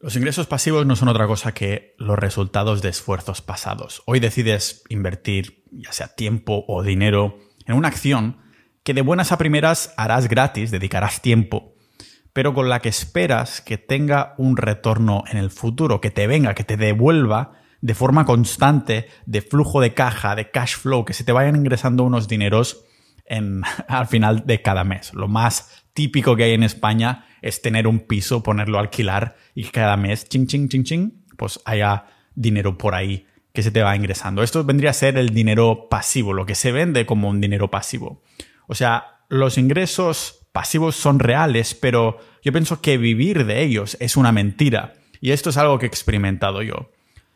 Los ingresos pasivos no son otra cosa que los resultados de esfuerzos pasados. Hoy decides invertir, ya sea tiempo o dinero, en una acción que de buenas a primeras harás gratis, dedicarás tiempo, pero con la que esperas que tenga un retorno en el futuro, que te venga, que te devuelva de forma constante de flujo de caja, de cash flow, que se te vayan ingresando unos dineros al final de cada mes. Lo más típico que hay en España es tener un piso, ponerlo a alquilar y cada mes, ching, ching, ching, ching, pues haya dinero por ahí que se te va ingresando. Esto vendría a ser el dinero pasivo, lo que se vende como un dinero pasivo. O sea, los ingresos pasivos son reales, pero yo pienso que vivir de ellos es una mentira. Y esto es algo que he experimentado yo.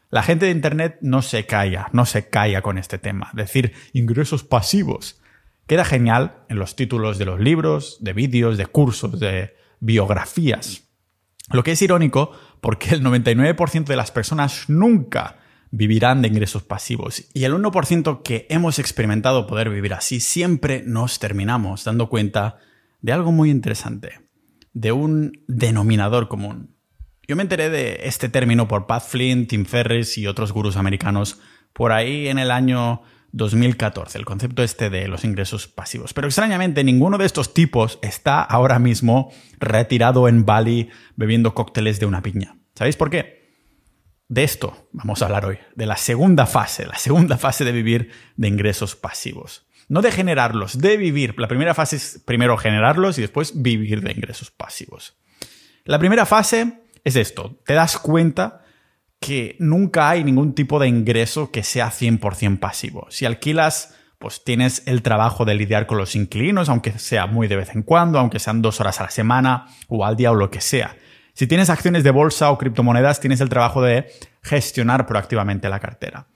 La gente de Internet no se calla, no se calla con este tema. Decir ingresos pasivos. Queda genial en los títulos de los libros, de vídeos, de cursos, de biografías. Lo que es irónico porque el 99% de las personas nunca vivirán de ingresos pasivos y el 1% que hemos experimentado poder vivir así siempre nos terminamos dando cuenta de algo muy interesante, de un denominador común. Yo me enteré de este término por Pat Flynn, Tim Ferriss y otros gurús americanos por ahí en el año 2014, el concepto este de los ingresos pasivos. Pero extrañamente ninguno de estos tipos está ahora mismo retirado en Bali bebiendo cócteles de una piña. ¿Sabéis por qué? De esto vamos a hablar hoy, de la segunda fase, la segunda fase de vivir de ingresos pasivos. No de generarlos, de vivir. La primera fase es primero generarlos y después vivir de ingresos pasivos. La primera fase es esto, te das cuenta que nunca hay ningún tipo de ingreso que sea 100% pasivo. Si alquilas, pues tienes el trabajo de lidiar con los inquilinos, aunque sea muy de vez en cuando, aunque sean dos horas a la semana o al día o lo que sea. Si tienes acciones de bolsa o criptomonedas, tienes el trabajo de gestionar proactivamente la cartera.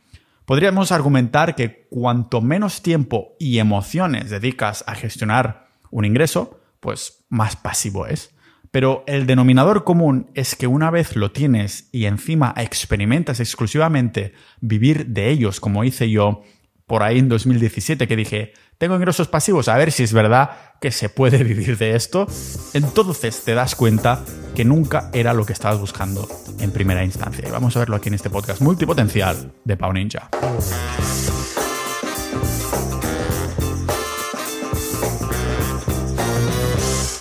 Podríamos argumentar que cuanto menos tiempo y emociones dedicas a gestionar un ingreso, pues más pasivo es. Pero el denominador común es que una vez lo tienes y encima experimentas exclusivamente vivir de ellos, como hice yo por ahí en 2017, que dije, tengo ingresos pasivos, a ver si es verdad que se puede vivir de esto, entonces te das cuenta que nunca era lo que estabas buscando en primera instancia. Y vamos a verlo aquí en este podcast multipotencial de Pau Ninja.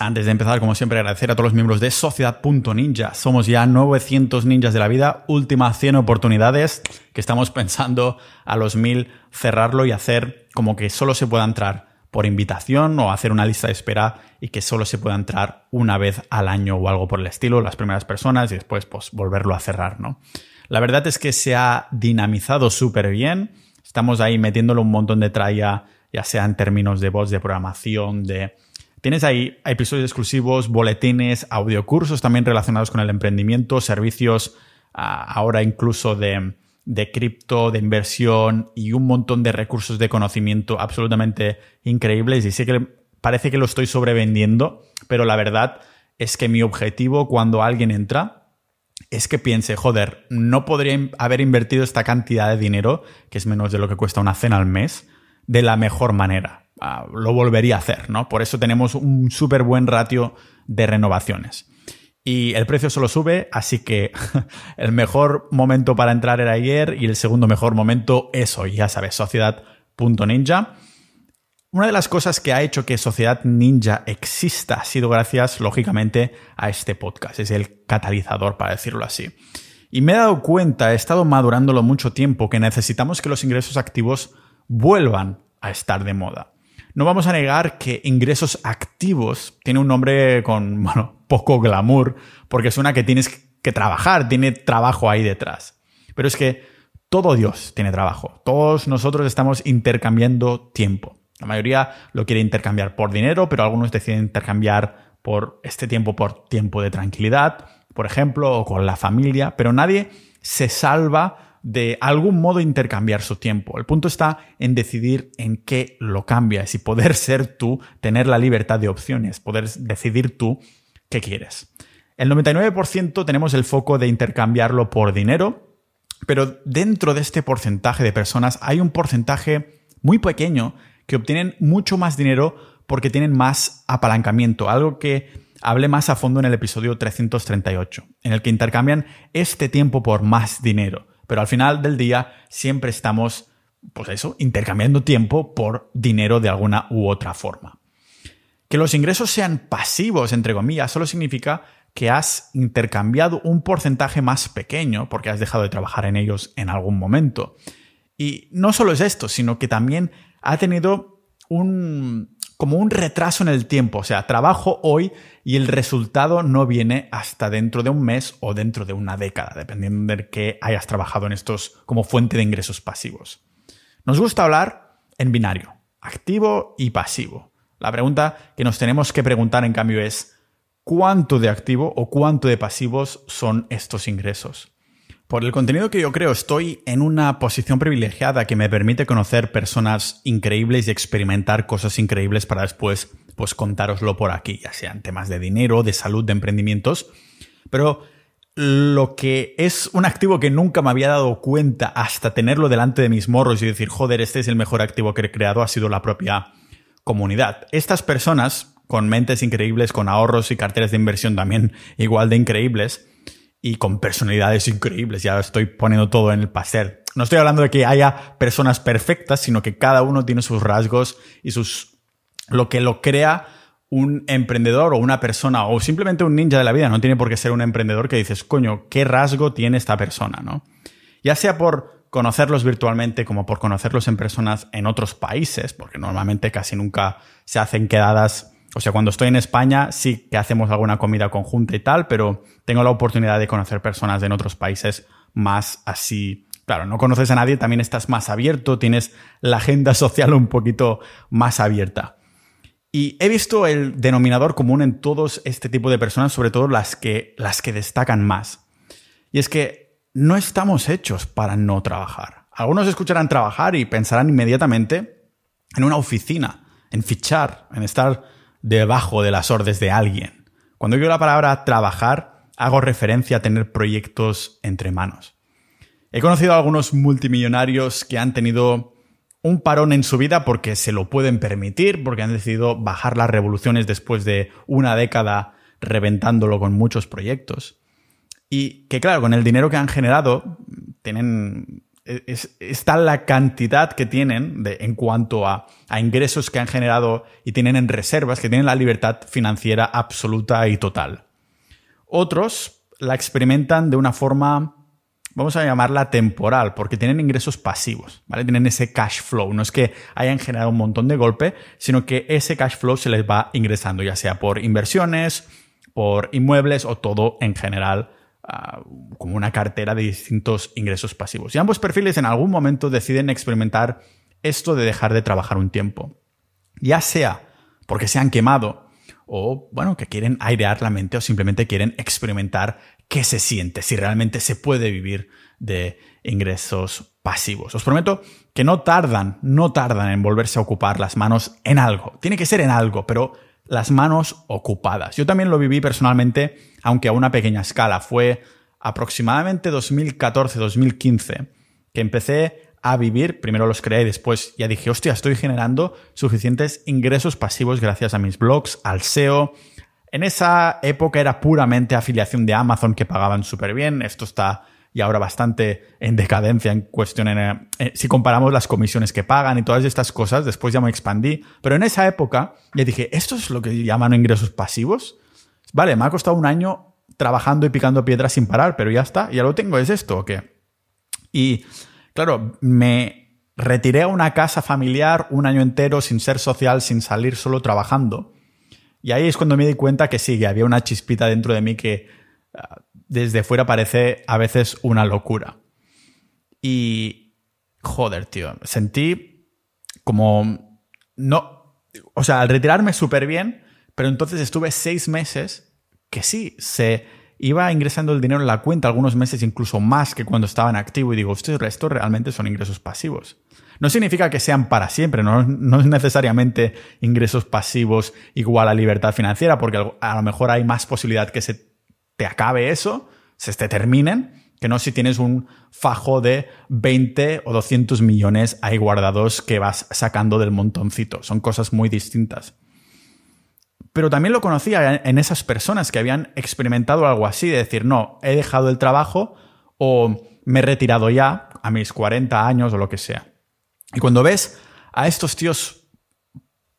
Antes de empezar, como siempre, agradecer a todos los miembros de Sociedad.ninja. Somos ya 900 ninjas de la vida, última 100 oportunidades que estamos pensando a los 1000 cerrarlo y hacer como que solo se pueda entrar por invitación o hacer una lista de espera y que solo se pueda entrar una vez al año o algo por el estilo, las primeras personas y después pues volverlo a cerrar, ¿no? La verdad es que se ha dinamizado súper bien. Estamos ahí metiéndolo un montón de tralla, ya sea en términos de voz, de programación, de Tienes ahí episodios exclusivos, boletines, audiocursos también relacionados con el emprendimiento, servicios ah, ahora incluso de, cripto, de inversión y un montón de recursos de conocimiento absolutamente increíbles. Y sé que parece que lo estoy sobrevendiendo, pero la verdad es que mi objetivo cuando alguien entra es que piense, joder, no podría haber invertido esta cantidad de dinero, que es menos de lo que cuesta una cena al mes, de la mejor manera. Lo volvería a hacer, ¿no? Por eso tenemos un súper buen ratio de renovaciones. Y el precio solo sube, así que el mejor momento para entrar era ayer y el segundo mejor momento es hoy, ya sabes, sociedad.ninja. Una de las cosas que ha hecho que Sociedad Ninja exista ha sido gracias, lógicamente, a este podcast. Es el catalizador, para decirlo así. Y me he dado cuenta, he estado madurándolo mucho tiempo, que necesitamos que los ingresos activos vuelvan a estar de moda. No vamos a negar que ingresos activos tiene un nombre con, poco glamour, porque suena que tienes que trabajar, tiene trabajo ahí detrás. Pero es que todo Dios tiene trabajo. Todos nosotros estamos intercambiando tiempo. La mayoría lo quiere intercambiar por dinero, pero algunos deciden intercambiar por este tiempo por tiempo de tranquilidad, por ejemplo, o con la familia, pero nadie se salva de algún modo intercambiar su tiempo. El punto está en decidir en qué lo cambias y poder ser tú, tener la libertad de opciones, poder decidir tú qué quieres. El 99% tenemos el foco de intercambiarlo por dinero, pero dentro de este porcentaje de personas hay un porcentaje muy pequeño que obtienen mucho más dinero porque tienen más apalancamiento, algo que hablé más a fondo en el episodio 338, en el que intercambian este tiempo por más dinero. Pero al final del día siempre estamos, pues eso, intercambiando tiempo por dinero de alguna u otra forma. Que los ingresos sean pasivos, entre comillas, solo significa que has intercambiado un porcentaje más pequeño porque has dejado de trabajar en ellos en algún momento. Y no solo es esto, sino que también ha tenido un como un retraso en el tiempo, o sea, trabajo hoy y el resultado no viene hasta dentro de un mes o dentro de una década, dependiendo de qué hayas trabajado en estos como fuente de ingresos pasivos. Nos gusta hablar en binario, activo y pasivo. La pregunta que nos tenemos que preguntar en cambio es ¿cuánto de activo o cuánto de pasivos son estos ingresos? Por el contenido que yo creo, estoy en una posición privilegiada que me permite conocer personas increíbles y experimentar cosas increíbles para después, pues, contároslo por aquí, ya sean temas de dinero, de salud, de emprendimientos. Pero lo que es un activo que nunca me había dado cuenta hasta tenerlo delante de mis morros y decir, joder, este es el mejor activo que he creado, ha sido la propia comunidad. Estas personas, con mentes increíbles, con ahorros y carteras de inversión también igual de increíbles, y con personalidades increíbles. Ya estoy poniendo todo en el pastel. No estoy hablando de que haya personas perfectas, sino que cada uno tiene sus rasgos y sus lo que lo crea un emprendedor o una persona o simplemente un ninja de la vida. No tiene por qué ser un emprendedor que dices, coño, ¿qué rasgo tiene esta persona? ¿no? Ya sea por conocerlos virtualmente como por conocerlos en personas en otros países, porque normalmente casi nunca se hacen quedadas o sea, cuando estoy en España sí que hacemos alguna comida conjunta y tal, pero tengo la oportunidad de conocer personas en otros países más así. Claro, no conoces a nadie, también estás más abierto, tienes la agenda social un poquito más abierta. Y he visto el denominador común en todos este tipo de personas, sobre todo las que, las que destacan más. Y es que no estamos hechos para no trabajar. Algunos escucharán trabajar y pensarán inmediatamente en una oficina, en fichar, en estar debajo de las órdenes de alguien. Cuando digo la palabra trabajar, hago referencia a tener proyectos entre manos. He conocido a algunos multimillonarios que han tenido un parón en su vida porque se lo pueden permitir, porque han decidido bajar las revoluciones después de una década reventándolo con muchos proyectos. Y que claro, con el dinero que han generado, tienen es, está la cantidad que tienen en cuanto a, a, ingresos que han generado y tienen en reservas, que tienen la libertad financiera absoluta y total. Otros la experimentan de una forma, vamos a llamarla temporal, porque tienen ingresos pasivos, ¿vale? Tienen ese cash flow. No es que hayan generado un montón de golpe, sino que ese cash flow se les va ingresando, ya sea por inversiones, por inmuebles o todo en general como una cartera de distintos ingresos pasivos. Y ambos perfiles en algún momento deciden experimentar esto de dejar de trabajar un tiempo. Ya sea porque se han quemado o, bueno, que quieren airear la mente o simplemente quieren experimentar qué se siente, si realmente se puede vivir de ingresos pasivos. Os prometo que no tardan, no tardan en volverse a ocupar las manos en algo. Tiene que ser en algo, pero las manos ocupadas. Yo también lo viví personalmente, aunque a una pequeña escala. Fue aproximadamente 2014-2015 que empecé a vivir, primero los creé y después ya dije, hostia, estoy generando suficientes ingresos pasivos gracias a mis blogs, al SEO. En esa época era puramente afiliación de Amazon que pagaban súper bien. Esto está y ahora bastante en decadencia en cuestión, eh, si comparamos las comisiones que pagan y todas estas cosas, después ya me expandí, pero en esa época ya dije, ¿esto es lo que llaman ingresos pasivos? Vale, me ha costado un año trabajando y picando piedras sin parar, pero ya está, ya lo tengo, ¿es esto o qué? Y claro, me retiré a una casa familiar un año entero sin ser social, sin salir solo trabajando. Y ahí es cuando me di cuenta que sí, que había una chispita dentro de mí que desde fuera parece a veces una locura. Y, joder, tío, sentí como, no, o sea, al retirarme súper bien, pero entonces estuve seis meses que sí, se iba ingresando el dinero en la cuenta, algunos meses incluso más que cuando estaba en activo, y digo, estos restos realmente son ingresos pasivos. No significa que sean para siempre, no, no, es necesariamente ingresos pasivos igual a libertad financiera, porque a lo mejor hay más posibilidad que se te acabe eso, se te terminen, que no si tienes un fajo de 20 o 200 millones ahí guardados que vas sacando del montoncito. Son cosas muy distintas. Pero también lo conocía en esas personas que habían experimentado algo así, de decir, no, he dejado el trabajo o me he retirado ya a mis 40 años o lo que sea. Y cuando ves a estos tíos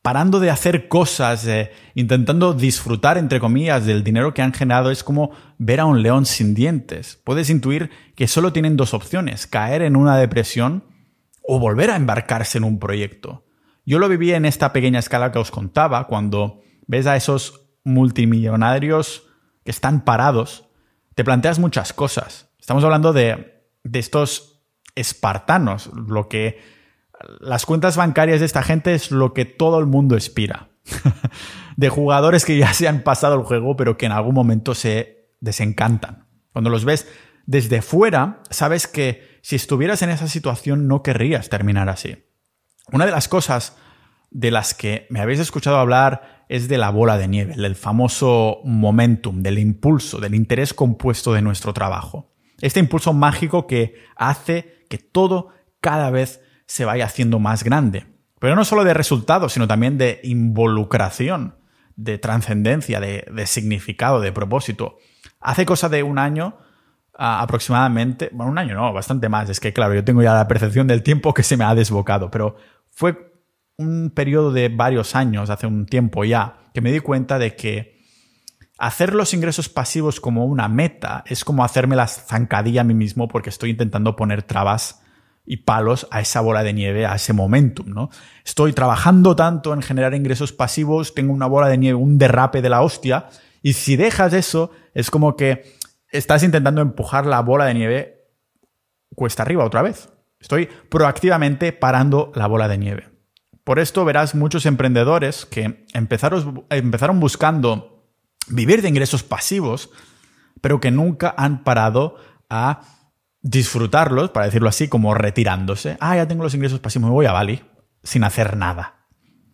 parando de hacer cosas, intentando disfrutar, entre comillas, del dinero que han generado, es como ver a un león sin dientes. Puedes intuir que solo tienen dos opciones, caer en una depresión o volver a embarcarse en un proyecto. Yo lo viví en esta pequeña escala que os contaba, cuando ves a esos multimillonarios que están parados, te planteas muchas cosas. Estamos hablando de, de estos espartanos, lo que las cuentas bancarias de esta gente es lo que todo el mundo expira. de jugadores que ya se han pasado el juego, pero que en algún momento se desencantan. Cuando los ves desde fuera, sabes que si estuvieras en esa situación no querrías terminar así. Una de las cosas de las que me habéis escuchado hablar es de la bola de nieve, del famoso momentum, del impulso, del interés compuesto de nuestro trabajo. Este impulso mágico que hace que todo cada vez se vaya haciendo más grande. Pero no solo de resultados, sino también de involucración, de trascendencia, de, significado, de propósito. Hace cosa de un año aproximadamente, bueno, un año no, bastante más, es que claro, yo tengo ya la percepción del tiempo que se me ha desbocado, pero fue un periodo de varios años, hace un tiempo ya, que me di cuenta de que hacer los ingresos pasivos como una meta es como hacerme la zancadilla a mí mismo porque estoy intentando poner trabas y palos a esa bola de nieve, a ese momentum, ¿no? Estoy trabajando tanto en generar ingresos pasivos, tengo una bola de nieve, un derrape de la hostia, y si dejas eso, es como que estás intentando empujar la bola de nieve cuesta arriba otra vez. Estoy proactivamente parando la bola de nieve. Por esto verás muchos emprendedores que empezaron, empezaron buscando vivir de ingresos pasivos, pero que nunca han parado a disfrutarlos, para decirlo así, como retirándose. Ah, ya tengo los ingresos pasivos, me voy a Bali sin hacer nada.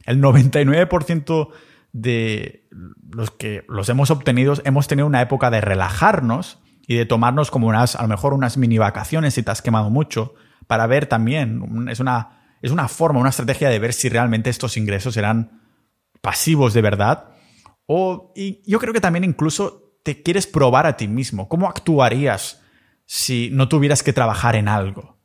El 99% de los que los hemos obtenido hemos tenido una época de relajarnos y de tomarnos como unas, a lo mejor unas mini vacaciones si te has quemado mucho, para ver también, es una, es una forma, una estrategia de ver si realmente estos ingresos eran pasivos de verdad. O, y yo creo que también incluso te quieres probar a ti mismo. ¿Cómo actuarías si no tuvieras que trabajar en algo.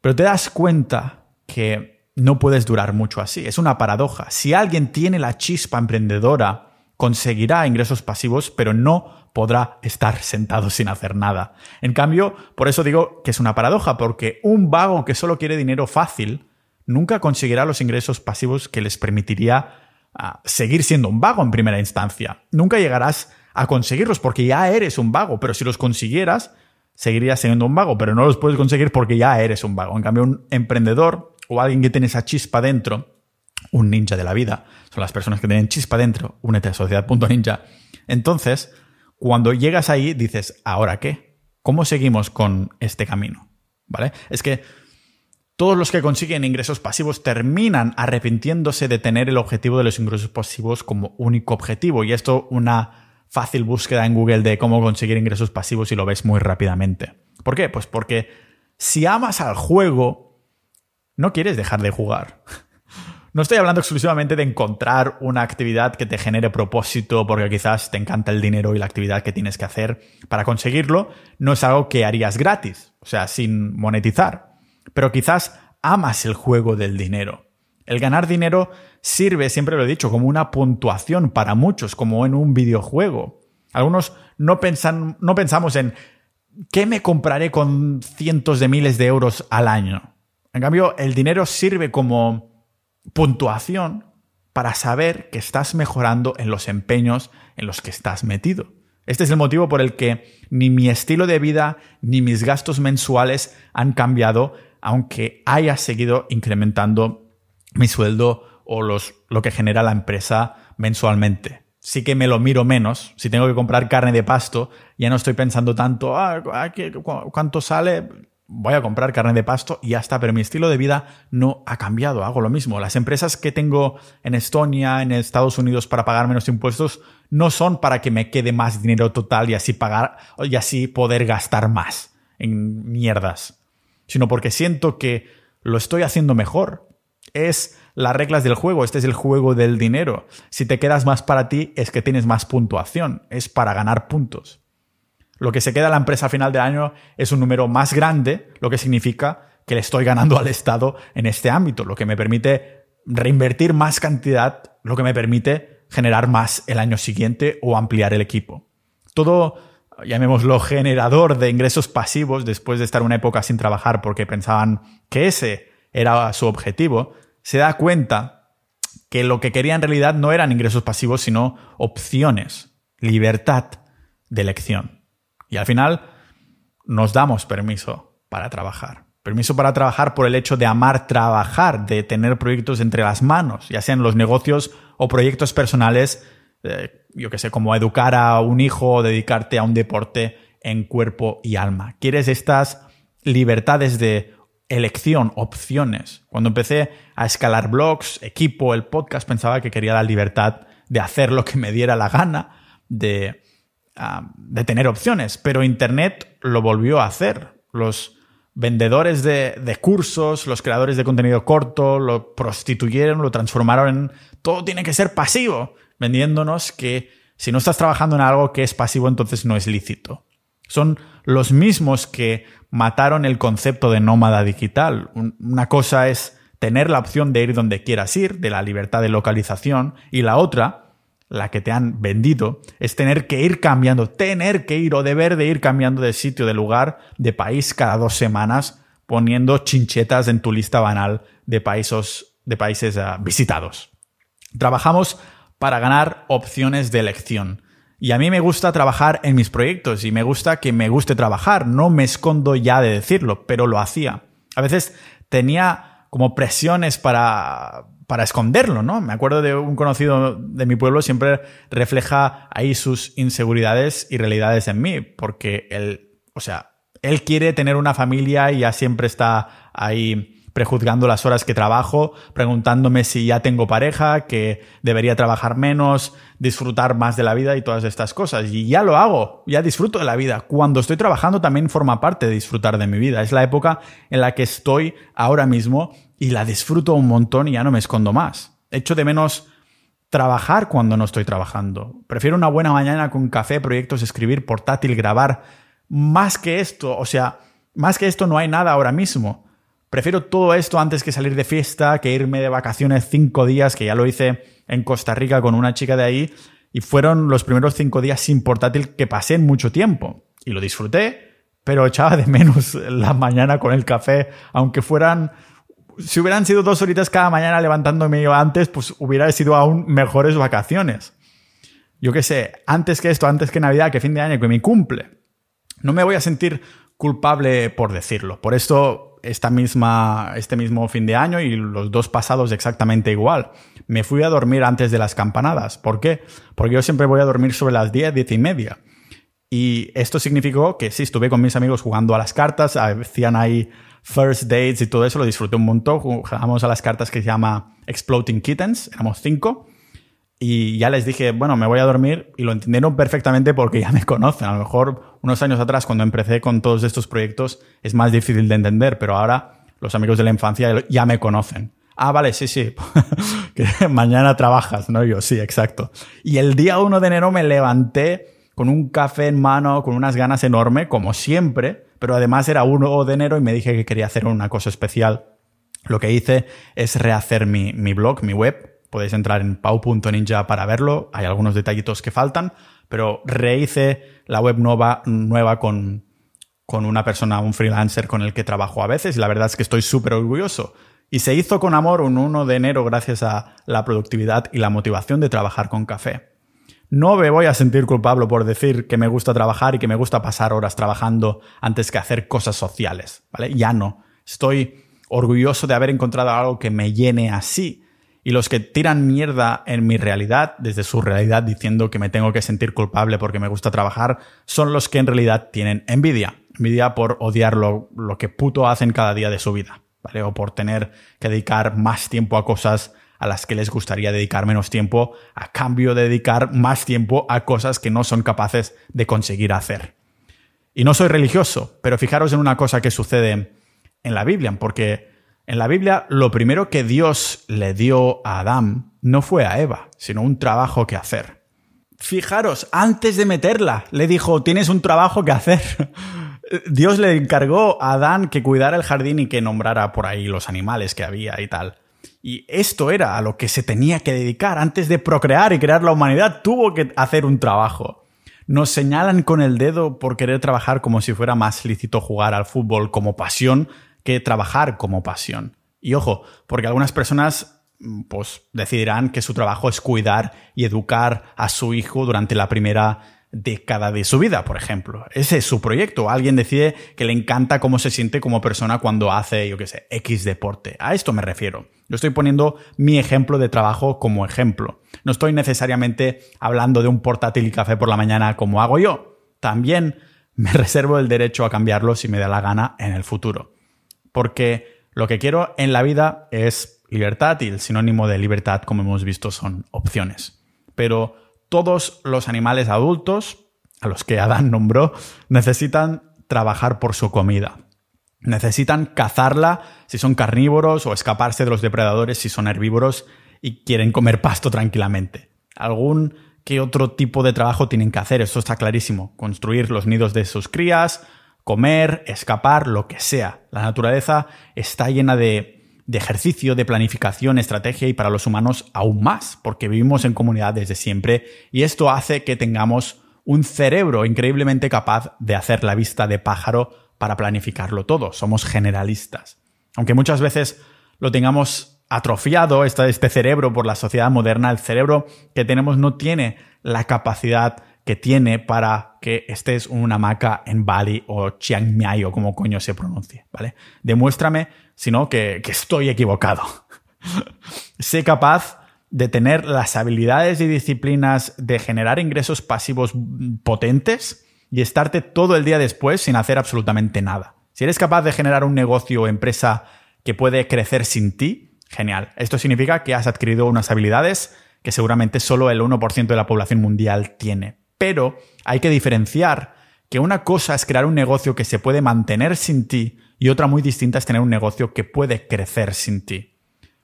Pero te das cuenta que no puedes durar mucho así. Es una paradoja. Si alguien tiene la chispa emprendedora, conseguirá ingresos pasivos, pero no podrá estar sentado sin hacer nada. En cambio, por eso digo que es una paradoja, porque un vago que solo quiere dinero fácil nunca conseguirá los ingresos pasivos que les permitiría ah, seguir siendo un vago en primera instancia. Nunca llegarás a conseguirlos porque ya eres un vago, pero si los consiguieras, seguirías siendo un vago, pero no los puedes conseguir porque ya eres un vago. En cambio, un emprendedor o alguien que tiene esa chispa dentro, un ninja de la vida, son las personas que tienen chispa dentro, únete a sociedad.ninja. Entonces, cuando llegas ahí, dices, ¿ahora qué? ¿Cómo seguimos con este camino? ¿Vale? Es que todos los que consiguen ingresos pasivos terminan arrepintiéndose de tener el objetivo de los ingresos pasivos como único objetivo. Y esto una fácil búsqueda en Google de cómo conseguir ingresos pasivos y lo ves muy rápidamente. ¿Por qué? Pues porque si amas al juego, no quieres dejar de jugar. No estoy hablando exclusivamente de encontrar una actividad que te genere propósito porque quizás te encanta el dinero y la actividad que tienes que hacer para conseguirlo. No es algo que harías gratis, o sea, sin monetizar. Pero quizás amas el juego del dinero. El ganar dinero sirve, siempre lo he dicho, como una puntuación para muchos, como en un videojuego. Algunos no, pensan, no pensamos en ¿qué me compraré con cientos de miles de euros al año? En cambio, el dinero sirve como puntuación para saber que estás mejorando en los empeños en los que estás metido. Este es el motivo por el que ni mi estilo de vida ni mis gastos mensuales han cambiado, aunque haya seguido incrementando mi sueldo o los, lo que genera la empresa mensualmente. Sí que me lo miro menos. Si tengo que comprar carne de pasto, ya no estoy pensando tanto, ah, ah ¿cuánto sale? Voy a comprar carne de pasto y ya está, pero mi estilo de vida no ha cambiado, hago lo mismo. Las empresas que tengo en Estonia, en Estados Unidos para pagar menos impuestos, no son para que me quede más dinero total y así pagar y así poder gastar más en mierdas, sino porque siento que lo estoy haciendo mejor, es las reglas del juego, este es el juego del dinero. Si te quedas más para ti es que tienes más puntuación, es para ganar puntos. Lo que se queda a la empresa a final de año es un número más grande, lo que significa que le estoy ganando al Estado en este ámbito, lo que me permite reinvertir más cantidad, lo que me permite generar más el año siguiente o ampliar el equipo. Todo, llamémoslo generador de ingresos pasivos después de estar una época sin trabajar porque pensaban que ese era su objetivo, se da cuenta que lo que quería en realidad no eran ingresos pasivos, sino opciones, libertad de elección. Y al final nos damos permiso para trabajar. Permiso para trabajar por el hecho de amar trabajar, de tener proyectos entre las manos, ya sean los negocios o proyectos personales, eh, yo que sé, como educar a un hijo o dedicarte a un deporte en cuerpo y alma. Quieres estas libertades de elección, opciones. Cuando empecé a escalar blogs, equipo, el podcast, pensaba que quería la libertad de hacer lo que me diera la gana, de, ah, de tener opciones, pero Internet lo volvió a hacer. Los vendedores de, de, cursos, los creadores de contenido corto, lo prostituyeron, lo transformaron en todo tiene que ser pasivo, vendiéndonos que si no estás trabajando en algo que es pasivo, entonces no es lícito. Son los mismos que mataron el concepto de nómada digital. Una cosa es tener la opción de ir donde quieras ir, de la libertad de localización, y la otra, la que te han vendido, es tener que ir cambiando, tener que ir o deber de ir cambiando de sitio, de lugar, de país cada dos semanas, poniendo chinchetas en tu lista banal de países, de países ah, visitados. Trabajamos para ganar opciones de elección. Y a mí me gusta trabajar en mis proyectos y me gusta que me guste trabajar. No me escondo ya de decirlo, pero lo hacía. A veces tenía como presiones para, para esconderlo, ¿no? Me acuerdo de un conocido de mi pueblo, siempre refleja ahí sus inseguridades y realidades en mí, porque él, o sea, él quiere tener una familia y ya siempre está ahí prejuzgando las horas que trabajo, preguntándome si ya tengo pareja, que debería trabajar menos, disfrutar más de la vida y todas estas cosas. Y ya lo hago, ya disfruto de la vida. Cuando estoy trabajando también forma parte de disfrutar de mi vida. Es la época en la que estoy ahora mismo y la disfruto un montón y ya no me escondo más. Echo de menos trabajar cuando no estoy trabajando. Prefiero una buena mañana con café, proyectos, escribir, portátil, grabar. Más que esto, o sea, más que esto no hay nada ahora mismo. Prefiero todo esto antes que salir de fiesta, que irme de vacaciones cinco días, que ya lo hice en Costa Rica con una chica de ahí, y fueron los primeros cinco días sin portátil que pasé en mucho tiempo. Y lo disfruté, pero echaba de menos la mañana con el café, aunque fueran si hubieran sido dos horitas cada mañana levantándome yo antes, pues hubiera sido aún mejores vacaciones. Yo qué sé, antes que esto, antes que Navidad, que fin de año, que mi cumple. No me voy a sentir culpable por decirlo. Por esto esta misma, este mismo fin de año y los dos pasados exactamente igual. Me fui a dormir antes de las campanadas. ¿Por qué? Porque yo siempre voy a dormir sobre las 10, 10 y media. Y esto significó que sí, estuve con mis amigos jugando a las cartas, hacían ahí first dates y todo eso, lo disfruté un montón. Jugamos a las cartas que se llama Exploding Kittens, éramos cinco. Y ya les dije, bueno, me voy a dormir y lo entendieron perfectamente porque ya me conocen. A lo mejor unos años atrás, cuando empecé con todos estos proyectos, es más difícil de entender, pero ahora los amigos de la infancia ya me conocen. Ah, vale, sí, sí. que mañana trabajas, ¿no? Yo, sí, exacto. Y el día 1 de enero me levanté con un café en mano, con unas ganas enormes, como siempre, pero además era 1 de enero y me dije que quería hacer una cosa especial. Lo que hice es rehacer mi, mi blog, mi web, Podéis entrar en pau.ninja para verlo. Hay algunos detallitos que faltan, pero rehice la web nueva, nueva con, con una persona, un freelancer con el que trabajo a veces. Y la verdad es que estoy súper orgulloso. Y se hizo con amor un 1 de enero gracias a la productividad y la motivación de trabajar con café. No me voy a sentir culpable por decir que me gusta trabajar y que me gusta pasar horas trabajando antes que hacer cosas sociales, ¿vale? Ya no. Estoy orgulloso de haber encontrado algo que me llene así y los que tiran mierda en mi realidad, desde su realidad, diciendo que me tengo que sentir culpable porque me gusta trabajar, son los que en realidad tienen envidia. Envidia por odiar lo, que puto hacen cada día de su vida, ¿vale? O por tener que dedicar más tiempo a cosas a las que les gustaría dedicar menos tiempo, a cambio de dedicar más tiempo a cosas que no son capaces de conseguir hacer. Y no soy religioso, pero fijaros en una cosa que sucede en la Biblia, porque En la Biblia, lo primero que Dios le dio a Adán no fue a Eva, sino un trabajo que hacer. Fijaros, antes de meterla, le dijo, tienes un trabajo que hacer. Dios le encargó a Adán que cuidara el jardín y que nombrara por ahí los animales que había y tal. Y esto era a lo que se tenía que dedicar. Antes de procrear y crear la humanidad, tuvo que hacer un trabajo. Nos señalan con el dedo por querer trabajar como si fuera más lícito jugar al fútbol como pasión que trabajar como pasión. Y ojo, porque algunas personas mm, pues decidirán que su trabajo es cuidar y educar a su hijo durante la primera década de su vida, por ejemplo. Ese es su proyecto. Alguien decide que le encanta cómo se siente como persona cuando hace, yo qué sé, X deporte. A esto me refiero. Yo estoy poniendo mi ejemplo de trabajo como ejemplo. No estoy necesariamente hablando de un portátil y café por la mañana como hago yo. También me reservo el derecho a cambiarlo si me da la gana en el futuro. Porque lo que quiero en la vida es libertad y el sinónimo de libertad, como hemos visto, son opciones. Pero todos los animales adultos, a los que Adán nombró, necesitan trabajar por su comida. Necesitan cazarla si son carnívoros o escaparse de los depredadores si son herbívoros y quieren comer pasto tranquilamente. Algún que otro tipo de trabajo tienen que hacer, esto está clarísimo. Construir los nidos de sus crías, comer, escapar, lo que sea. La naturaleza está llena de de ejercicio, de planificación, estrategia y para los humanos aún más, porque vivimos en comunidad desde siempre y esto hace que tengamos un cerebro increíblemente capaz de hacer la vista de pájaro para planificarlo todo. Somos generalistas. Aunque muchas veces lo tengamos atrofiado, este, cerebro por la sociedad moderna, el cerebro que tenemos no tiene la capacidad que tiene para que estés una hamaca en Bali o Chiang Mai o como coño se pronuncie, ¿vale? Demuéstrame, sino que, que estoy equivocado. sé capaz de tener las habilidades y disciplinas de generar ingresos pasivos potentes y estarte todo el día después sin hacer absolutamente nada. Si eres capaz de generar un negocio o empresa que puede crecer sin ti, genial. Esto significa que has adquirido unas habilidades que seguramente solo el 1% de la población mundial tiene. Pero hay que diferenciar que una cosa es crear un negocio que se puede mantener sin ti y otra muy distinta es tener un negocio que puede crecer sin ti.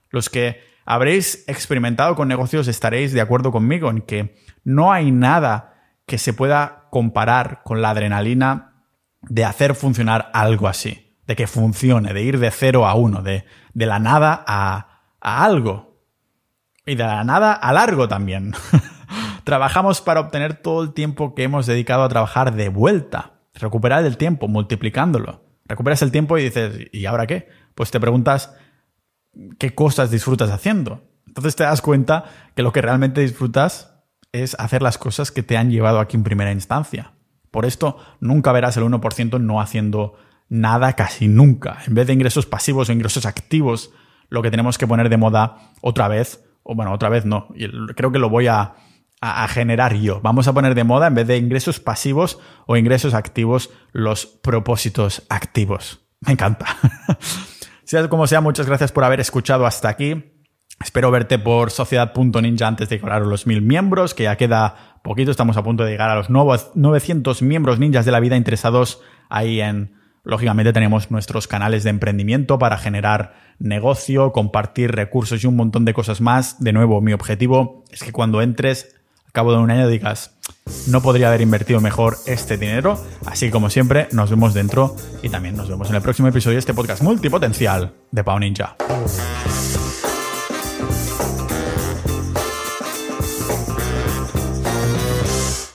Los que habréis experimentado con negocios estaréis de acuerdo conmigo en que no hay nada que se pueda comparar con la adrenalina de hacer funcionar algo así, de que funcione, de ir de cero a uno, de, de la nada a, a algo. Y de la nada a largo también. Trabajamos para obtener todo el tiempo que hemos dedicado a trabajar de vuelta. Recuperar el tiempo, multiplicándolo. Recuperas el tiempo y dices, ¿y ahora qué? Pues te preguntas, ¿qué cosas disfrutas haciendo? Entonces te das cuenta que lo que realmente disfrutas es hacer las cosas que te han llevado aquí en primera instancia. Por esto nunca verás el 1% no haciendo nada casi nunca. En vez de ingresos pasivos o ingresos activos, lo que tenemos que poner de moda otra vez, o bueno, otra vez no, y creo que lo voy a, a, generar yo. Vamos a poner de moda, en vez de ingresos pasivos o ingresos activos, los propósitos activos. Me encanta. sea como sea, muchas gracias por haber escuchado hasta aquí. Espero verte por sociedad.ninja antes de a los mil miembros, que ya queda poquito, estamos a punto de llegar a los nuevos 900 miembros ninjas de la vida interesados ahí en... Lógicamente tenemos nuestros canales de emprendimiento para generar negocio, compartir recursos y un montón de cosas más. De nuevo, mi objetivo es que cuando entres cabo de un año digas, no podría haber invertido mejor este dinero. Así como siempre, nos vemos dentro y también nos vemos en el próximo episodio de este podcast multipotencial de Pau Ninja.